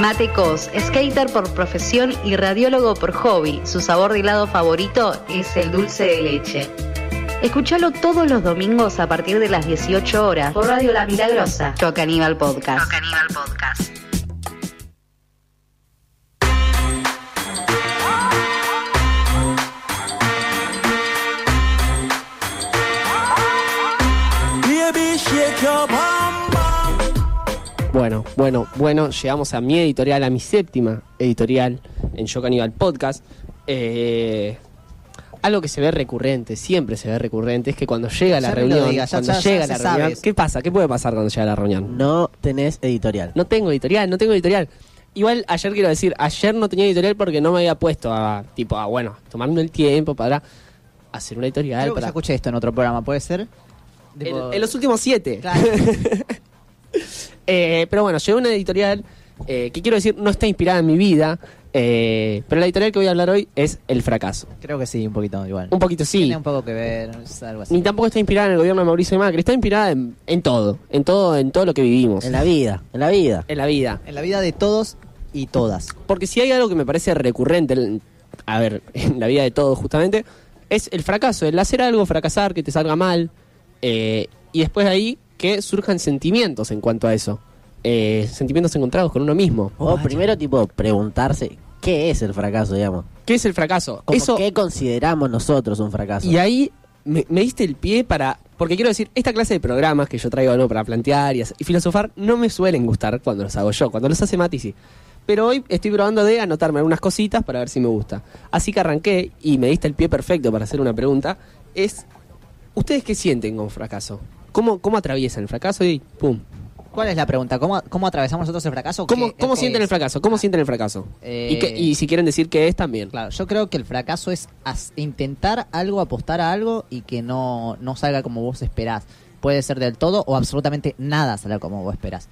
Matecos, skater por profesión y radiólogo por hobby. Su sabor de helado favorito es el dulce de leche. Escúchalo todos los domingos a partir de las 18 horas por Radio La Milagrosa. Yo Caníbal Podcast. Caníbal Podcast. Bueno, bueno, bueno, llegamos a mi editorial, a mi séptima editorial en Yo Caníbal Podcast. Eh, algo que se ve recurrente, siempre se ve recurrente, es que cuando llega la lo reunión, digas, ya- cuando ya- ya llega se la sabe reunión, eso. ¿qué pasa? ¿Qué puede pasar cuando llega la reunión? No tenés editorial. No tengo editorial, no tengo editorial. Igual ayer quiero decir, ayer no tenía editorial porque no me había puesto a, tipo, a, bueno, tomarme el tiempo para hacer una editorial. Creo que ya Para... escuché esto en otro programa, ¿puede ser? En, en los últimos siete. Claro. Eh, pero bueno, llegó una editorial eh, que quiero decir no está inspirada en mi vida, eh, pero la editorial que voy a hablar hoy es El Fracaso. Creo que sí, un poquito igual. Un poquito sí. Tiene un poco que ver, es algo así. Ni tampoco está inspirada en el gobierno de Mauricio Macri, está inspirada en, en todo, en todo, en todo lo que vivimos En la vida, en la vida. en la vida. En la vida de todos y todas. Porque si hay algo que me parece recurrente, en- a ver, en la vida de todos justamente, es el fracaso, el hacer algo, fracasar, que te salga mal, eh, y después de ahí que surjan sentimientos en cuanto a eso. Eh, sentimientos encontrados con uno mismo. O primero, tipo, preguntarse qué es el fracaso, digamos. ¿Qué es el fracaso? Como Eso, ¿Qué consideramos nosotros un fracaso? y ahí me, me diste el pie para... Porque quiero decir, esta clase de programas que yo traigo ¿no? para plantear y, y filosofar no me suelen gustar cuando los hago yo, cuando los hace Mati sí. Pero hoy estoy probando de anotarme algunas cositas para ver si me gusta. Así que arranqué y me diste el pie perfecto para hacer una pregunta. Es, ¿ustedes qué sienten con fracaso? ¿Cómo, cómo atraviesan el fracaso y pum? ¿Cuál es la pregunta? ¿Cómo, cómo atravesamos nosotros el fracaso? ¿Cómo, ¿Qué- cómo sienten es? el fracaso? ¿Cómo sienten el fracaso? Eh, Y, que- y si quieren decir qué es también. Claro, yo creo que el fracaso es intentar algo, apostar a algo y que no, no salga como vos esperás. Puede ser del todo o absolutamente nada salga como vos esperás.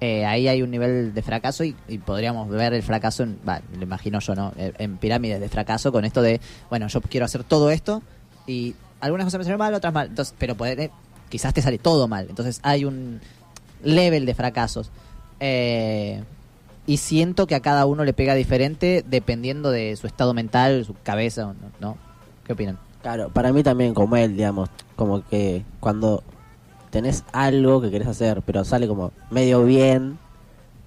Eh, ahí hay un nivel de fracaso y, y podríamos ver el fracaso, en, va, lo imagino yo, ¿no? Eh, En pirámides de fracaso con esto de, bueno, yo quiero hacer todo esto y algunas cosas me salen mal, otras mal. Entonces, pero poder, eh, quizás te sale todo mal. Entonces hay un level de fracasos. Eh, y siento que a cada uno le pega diferente dependiendo de su estado mental, su cabeza, ¿no? ¿Qué opinan? Claro, para mí también como él, digamos, como que cuando tenés algo que querés hacer, pero sale como medio bien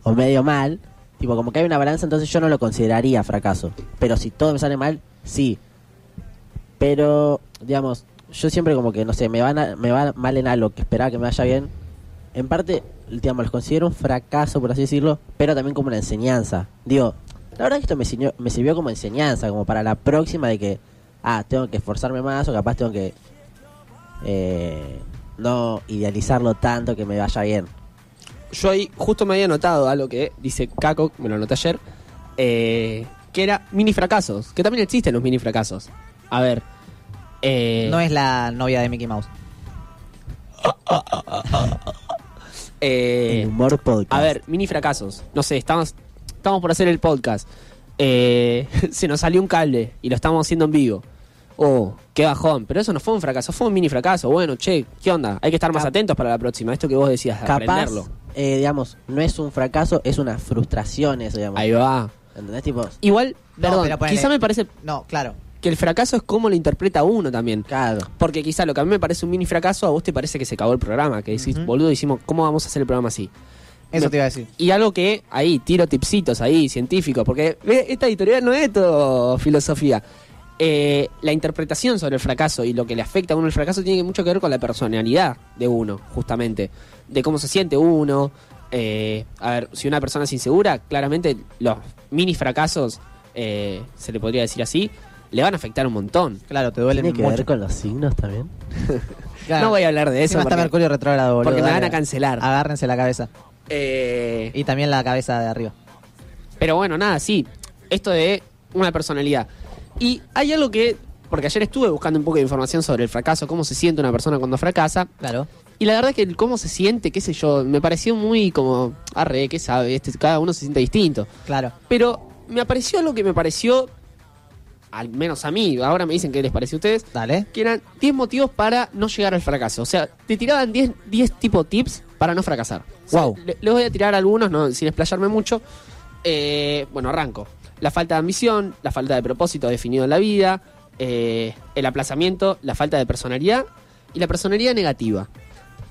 o medio mal, tipo como que hay una balanza, entonces yo no lo consideraría fracaso. Pero si todo me sale mal, sí. Pero, digamos, yo siempre como que, no sé, me, van a- me va mal en algo que esperaba que me vaya bien. En parte, digamos, los considero un fracaso, por así decirlo, pero también como una enseñanza. Digo, la verdad que esto me, sirvió- como enseñanza, como para la próxima de que, ah, tengo que esforzarme más o capaz tengo que eh, no idealizarlo tanto que me vaya bien. Yo ahí justo me había notado algo que dice Caco, me lo anoté ayer, eh, que era mini fracasos, que también existen los mini fracasos. A ver, eh, No es la novia de Mickey Mouse. eh, El humor podcast. a ver, mini fracasos. No sé, estamos, estamos por hacer el podcast. Eh, se nos salió un cable y lo estamos haciendo en vivo. Oh, qué bajón. Pero eso no fue un fracaso, fue un mini fracaso. Bueno, che, ¿qué onda? Hay que estar más Cap- atentos para la próxima. Esto que vos decías, de capaz, aprenderlo. eh, digamos, no es un fracaso, es una frustración eso, digamos. Ahí va. ¿Entendés? Tipo, Igual, No, perdón, pero ponele- quizá me parece No, claro. Que el fracaso es como lo interpreta uno también. claro. Porque quizá lo que a mí me parece un mini fracaso, a vos te parece que se acabó el programa. Que decís, boludo, decimos, ¿cómo vamos a hacer el programa así? Eso te iba a decir. Y algo que ahí, tiro tipsitos ahí, científicos, porque esta editorial no es todo filosofía. Eh, la interpretación sobre el fracaso y lo que le afecta a uno el fracaso tiene mucho que ver con la personalidad de uno, justamente. De cómo se siente uno. Eh, a ver, si una persona es insegura, claramente los mini fracasos, eh, se le podría decir así, le van a afectar un montón. Claro, te duele ¿Tiene que mucho. ver con los signos también? Claro. No voy a hablar de eso Encima está porque, Mercurio retrógrado, boludo. porque me van a cancelar. Agárrense la cabeza. Eh, Y también la cabeza de arriba. Pero bueno, nada, sí. Esto de una personalidad. Y hay algo que. Porque ayer estuve buscando un poco de información sobre el fracaso, cómo se siente una persona cuando fracasa. Claro. Y la verdad es que el cómo se siente, qué sé yo, me pareció muy como. Arre, qué sabe, este, cada uno se siente distinto. Claro. Pero me apareció algo que me pareció. Al menos a mí, ahora me dicen qué les pareció a ustedes. Dale. Que eran 10 motivos para no llegar al fracaso. O sea, te tiraban 10, 10 tipo tips para no fracasar. O sea, Wow. le- les voy a tirar algunos, no, sin explayarme mucho. Eh, bueno, arranco. La falta de ambición, la falta de propósito definido en la vida, eh, el aplazamiento, la falta de personalidad y la personalidad negativa.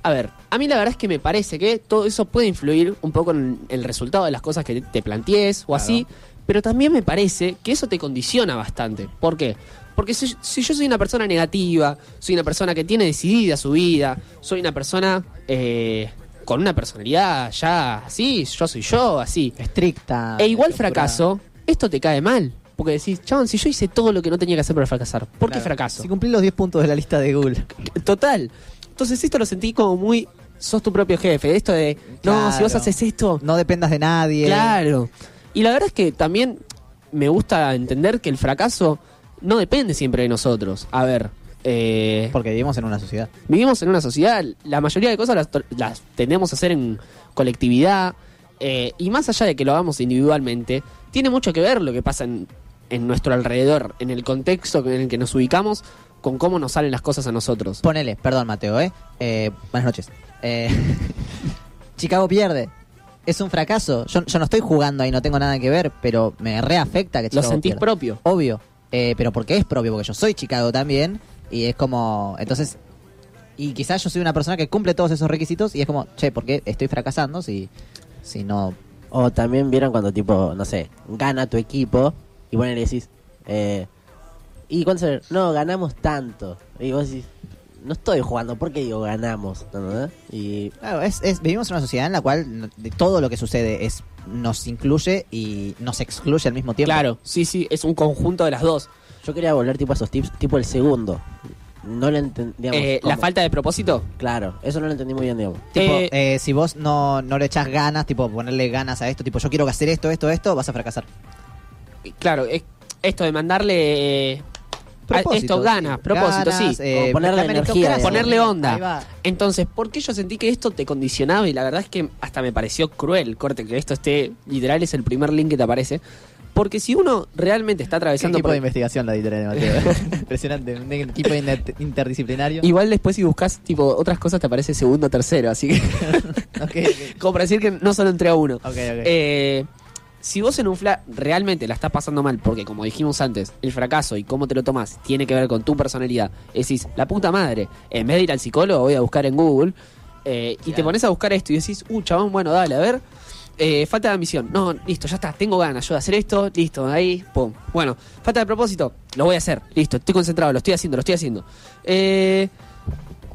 A ver, a mí la verdad es que me parece que todo eso puede influir un poco en el resultado de las cosas que te plantees o así, pero también me parece que eso te condiciona bastante. ¿Por qué? Porque si, si yo soy una persona negativa, soy una persona que tiene decidida su vida, soy una persona eh, con una personalidad ya así, yo soy yo, así, Estricta. e igual fracaso, esto te cae mal. Porque decís, chabón, si yo hice todo lo que no tenía que hacer para fracasar, ¿por qué fracaso? Si cumplí los 10 puntos de la lista de Google. Total. Entonces esto lo sentí como muy, sos tu propio jefe. Esto de, no, si vos haces esto, No dependas de nadie. claro. Y la verdad es que también me gusta entender que el fracaso no depende siempre de nosotros. A ver, eh, Porque vivimos en una sociedad. vivimos en una sociedad, la mayoría de cosas las, to- las tendemos a hacer en colectividad, eh, y más allá de que lo hagamos individualmente, tiene mucho que ver lo que pasa en, en nuestro alrededor, en el contexto en el que nos ubicamos, con cómo nos salen las cosas a nosotros. Ponele, perdón Mateo, ¿eh? Eh, buenas noches. Eh, Chicago pierde. Es un fracaso. Yo, yo no estoy jugando ahí, no tengo nada que ver, pero me reafecta que Lo Chicago sentís pierda. propio. Obvio. Eh, pero porque es propio, porque yo soy Chicago también. Y es como. Entonces. Y quizás yo soy una persona que cumple todos esos requisitos y es como, che, ¿por qué estoy fracasando si, si no. O también vieron cuando, tipo, no sé, gana tu equipo y bueno, le decís, eh, ¿y cuánto se- No, ganamos tanto. Y vos decís, no estoy jugando, ¿por qué digo ganamos? ¿Entendés? Y Claro, es, es- vivimos en una sociedad en la cual no- de todo lo que sucede es nos incluye y nos excluye al mismo tiempo. Claro, sí, sí, es un conjunto de las dos. yo quería volver, tipo, a esos tips, tipo el segundo. No lo entendí. Eh, la falta de propósito. Claro, eso no lo entendí muy bien, digamos. Tipo, Eh, eh, si vos no, no le echas ganas, tipo ponerle ganas a esto, tipo yo quiero hacer esto, esto, esto, vas a fracasar. Claro, es esto de mandarle... esto gana, sí. propósito, Ganas, sí. eh, ponerle energía. Ponerle onda. Entonces, ¿por qué yo sentí que esto te condicionaba? Y la verdad es que hasta me pareció cruel, corte, que esto esté, literal, es el primer link que te aparece. Porque si uno realmente está ¿Qué atravesando... equipo por- de investigación la editorial de Mateo? Impresionante, un equipo inter- interdisciplinario. Igual después si buscas tipo otras cosas te aparece segundo o tercero, así que... Como para decir que no solo entré a uno. Ok, ok. Eh, si vos en un fla realmente la estás pasando mal, porque como dijimos antes, el fracaso y cómo te lo tomas tiene que ver con tu personalidad, decís, la puta madre, en vez de ir al psicólogo voy a buscar en Google, eh, y te pones a buscar esto y decís, uh, chabón, bueno, dale, a ver, eh, falta de ambición, no, listo, ya está, tengo ganas yo de hacer esto, listo, ahí, pum. Bueno, falta de propósito, lo voy a hacer, listo, estoy concentrado, lo estoy haciendo, lo estoy haciendo. Eh,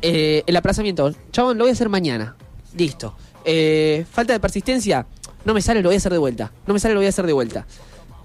eh, el aplazamiento, chabón, lo voy a hacer mañana, listo. Eh, falta de persistencia, no me sale, lo voy a hacer de vuelta. No me sale, lo voy a hacer de vuelta.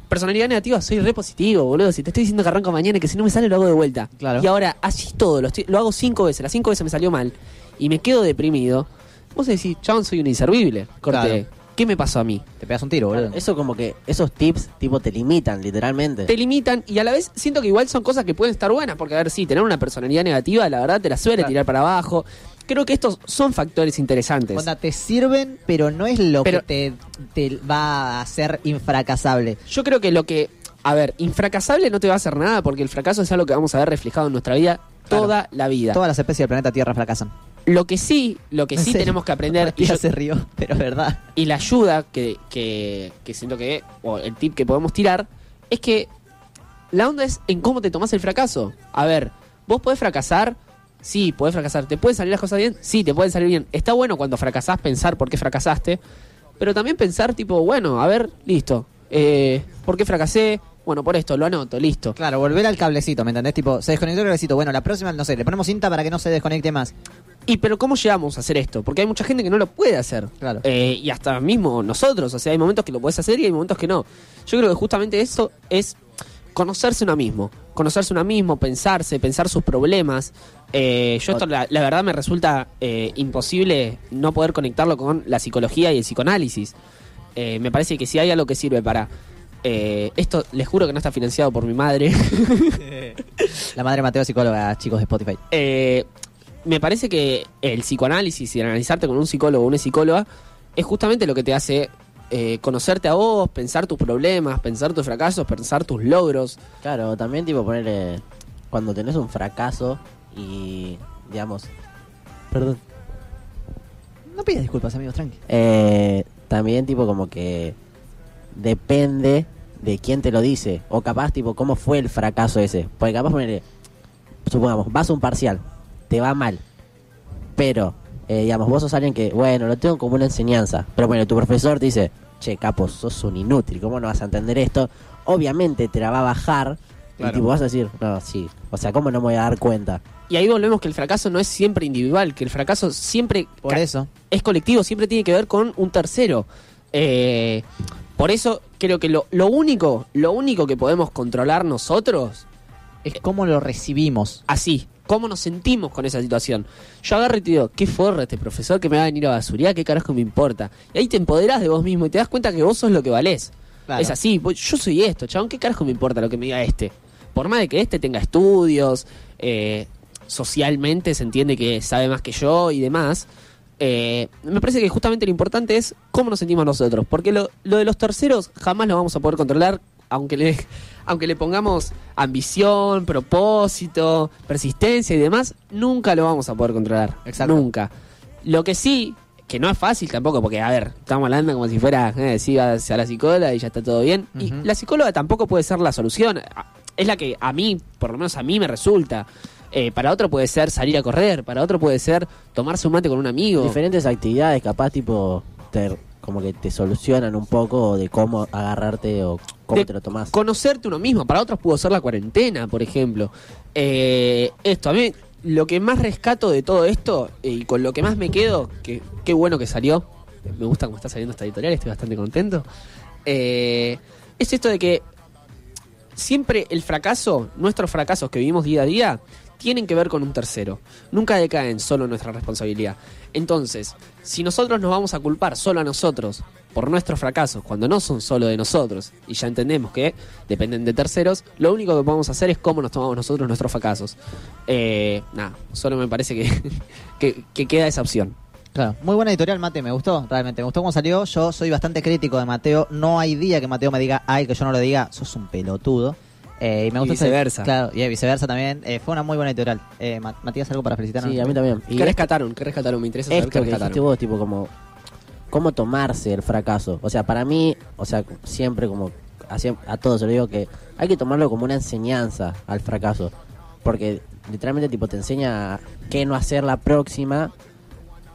Personalidad negativa, soy re positivo, boludo. Si te estoy diciendo que arranco mañana y que si no me sale, lo hago de vuelta. Claro. Y ahora, así todo, lo, estoy- lo hago cinco veces. Las cinco veces me salió mal y me quedo deprimido. Vos decís, chabón, soy un inservible. Corte, Claro. ¿qué me pasó a mí? Te pegas un tiro, boludo. Eso como que, esos tips, tipo, te limitan, literalmente. Te limitan y a la vez siento que igual son cosas que pueden estar buenas. Porque, a ver, sí, tener una personalidad negativa, la verdad, te la suele Claro. tirar para abajo. Creo que estos son factores interesantes. Onda, te sirven, pero no es lo Pero- que te, te va a hacer infracasable. Yo creo que lo que. A ver, infracasable no te va a hacer nada porque el fracaso es algo que vamos a ver reflejado en nuestra vida Claro. toda la vida. Todas las especies del planeta Tierra fracasan. Lo que sí, lo que sí tenemos que aprender y, yo- se rió, pero es verdad. y la ayuda que, que, que siento que, o el tip que podemos tirar, es que la onda es en cómo te tomás el fracaso. A ver, vos podés fracasar, sí, podés fracasar. ¿Te pueden salir las cosas bien? Sí, te pueden salir bien. Está bueno cuando fracasás pensar por qué fracasaste, pero también pensar tipo, bueno, a ver, listo. Eh, ¿Por qué fracasé? Bueno, por esto, lo anoto, listo. Claro, volver al cablecito, ¿me entendés? Tipo, se desconectó el cablecito. Bueno, la próxima, no sé, le ponemos cinta para que no se desconecte más. Y pero ¿cómo llegamos a hacer esto? Porque hay mucha gente que no lo puede hacer. Claro. Eh, y hasta mismo nosotros, o sea, hay momentos que lo puedes hacer y hay momentos que no. Yo creo que justamente eso es conocerse uno mismo. Conocerse uno mismo, pensarse, pensar sus problemas. Eh, yo esto la, la verdad me resulta eh, imposible no poder conectarlo con la psicología y el psicoanálisis. Eh, me parece que si hay algo que sirve para... esto les juro que no está financiado por mi madre. La madre Mateo, psicóloga, chicos de Spotify. Me parece que el psicoanálisis y el analizarte con un psicólogo o una psicóloga es justamente lo que te hace eh, conocerte a vos, pensar tus problemas, pensar tus fracasos, pensar tus logros. Claro, también tipo ponerle cuando tenés un fracaso y digamos, perdón, No pidas disculpas, amigos, tranqui. eh, también tipo como que depende de quién te lo dice. O capaz, tipo, cómo fue el fracaso ese. Porque capaz, ponele, supongamos, vas a un parcial, te va mal. Pero, eh, digamos, vos sos alguien que, bueno, lo tengo como una enseñanza. Pero bueno, tu profesor te dice, che, capo, sos un inútil, ¿cómo no vas a entender esto? Obviamente te la va a bajar. Claro. Y tipo, vas a decir, no, sí. O sea, ¿cómo no me voy a dar cuenta? Y ahí volvemos que el fracaso no es siempre individual, que el fracaso siempre Por eso. es colectivo, siempre tiene que ver con un tercero. Eh, por eso creo que lo, lo único, lo único que podemos controlar nosotros, Es cómo lo recibimos. así, cómo nos sentimos con esa situación. Yo agarro y te digo, qué forra este profesor que me va a venir a basuría, qué carajo me importa. Y ahí te empoderás de vos mismo y te das cuenta que vos sos lo que valés. Claro. Es así, yo soy esto, chabón, qué carajo me importa lo que me diga este. Por más de que este tenga estudios, eh, socialmente se entiende que sabe más que yo y demás. eh, me parece que justamente lo importante es cómo nos sentimos nosotros. Porque lo, lo de los terceros jamás lo vamos a poder controlar, aunque le, aunque le pongamos ambición, propósito, persistencia y demás, nunca lo vamos a poder controlar. Exacto. Nunca. Lo que sí, que no es fácil tampoco, porque, a ver, estamos hablando como si fuera, eh, sí, vas a la psicóloga y ya está todo bien. Y la psicóloga tampoco puede ser la solución. Es la que a mí, por lo menos a mí me resulta. Eh, para otro puede ser salir a correr, para otro puede ser tomarse un mate con un amigo. Diferentes actividades, capaz, tipo, te- como que te solucionan un poco de cómo agarrarte o cómo De te lo tomás. Conocerte uno mismo. Para otros pudo ser la cuarentena, por ejemplo. Eh, esto, a mí lo que más rescato de todo esto eh, y con lo que más me quedo, que qué bueno que salió, me gusta cómo está saliendo esta editorial, estoy bastante contento, eh, es esto de que siempre el fracaso, nuestros fracasos que vivimos día a día, tienen que ver con un tercero. Nunca decaen solo nuestra responsabilidad. Entonces, si nosotros nos vamos a culpar solo a nosotros por nuestros fracasos, cuando no son solo de nosotros, y ya entendemos que dependen de terceros, lo único que podemos hacer es cómo nos tomamos nosotros nuestros fracasos. Eh, nada, solo me parece que, que, que queda esa opción. Claro, muy buena editorial, Mate, me gustó, realmente, me gustó cómo salió. Yo soy bastante crítico de Mateo, no hay día que Mateo me diga, ay, que yo no lo diga, sos un pelotudo. Eh, y me Y gustó ese- viceversa. claro, y viceversa también. Eh, fue una muy buena editorial. Eh, Ma- Matías, ¿algo para felicitarnos? Sí, a mí también. Y ¿Qué rescataron? ¿Qué rescataron? Me interesa saber esto qué que rescataron. vos, tipo, como, cómo tomarse el fracaso. O sea, para mí, o sea, siempre como, a todos se lo digo que hay que tomarlo como una enseñanza al fracaso. Porque literalmente, tipo, te enseña qué no hacer la próxima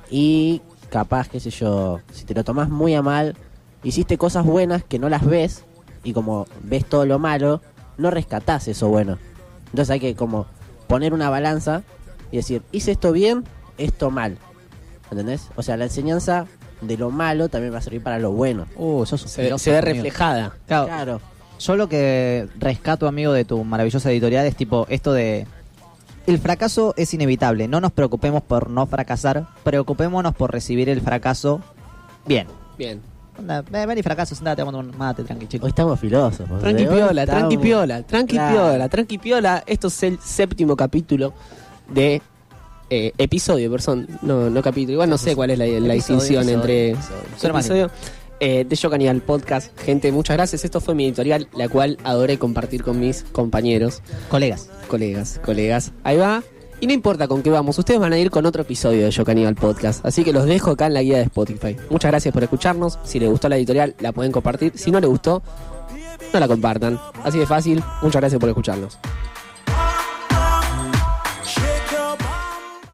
y capaz, qué sé yo, si te lo tomas muy a mal, hiciste cosas buenas que no las ves y como ves todo lo malo, no rescatás eso bueno. Entonces hay que como poner una balanza y decir, hice esto bien, esto mal. ¿Entendés? O sea, la enseñanza de lo malo también va a servir para lo bueno. Uh, sos Se, se ve reflejada. Claro, Claro. Yo lo que rescato, amigo, de tu maravillosa editorial es tipo esto de... El fracaso es inevitable, no nos preocupemos por no fracasar, preocupémonos por recibir el fracaso bien. Bien. Anda, ven, ven y fracaso, sentate, tomando un mate, tranqui, chico. Hoy estamos filósofos. Tranqui ¿de hoy piola, estamos? tranqui piola, tranqui Claro. piola, tranqui piola. Esto es el séptimo capítulo de eh, episodio, perdón, no, no capítulo. Igual no sé cuál es la, distinción entre episodio. Episodio. Eh, de Yo Caníbal Podcast. Gente, muchas gracias. Esto fue mi editorial, la cual adoré compartir con mis compañeros, Colegas. colegas, colegas. Ahí va. Y no importa con qué vamos, ustedes van a ir con otro episodio de Yo Caníbal Podcast. Así que los dejo acá en la guía de Spotify. Muchas gracias por escucharnos. Si les gustó la editorial, la pueden compartir. Si no les gustó, no la compartan. Así de fácil. Muchas gracias por escucharnos.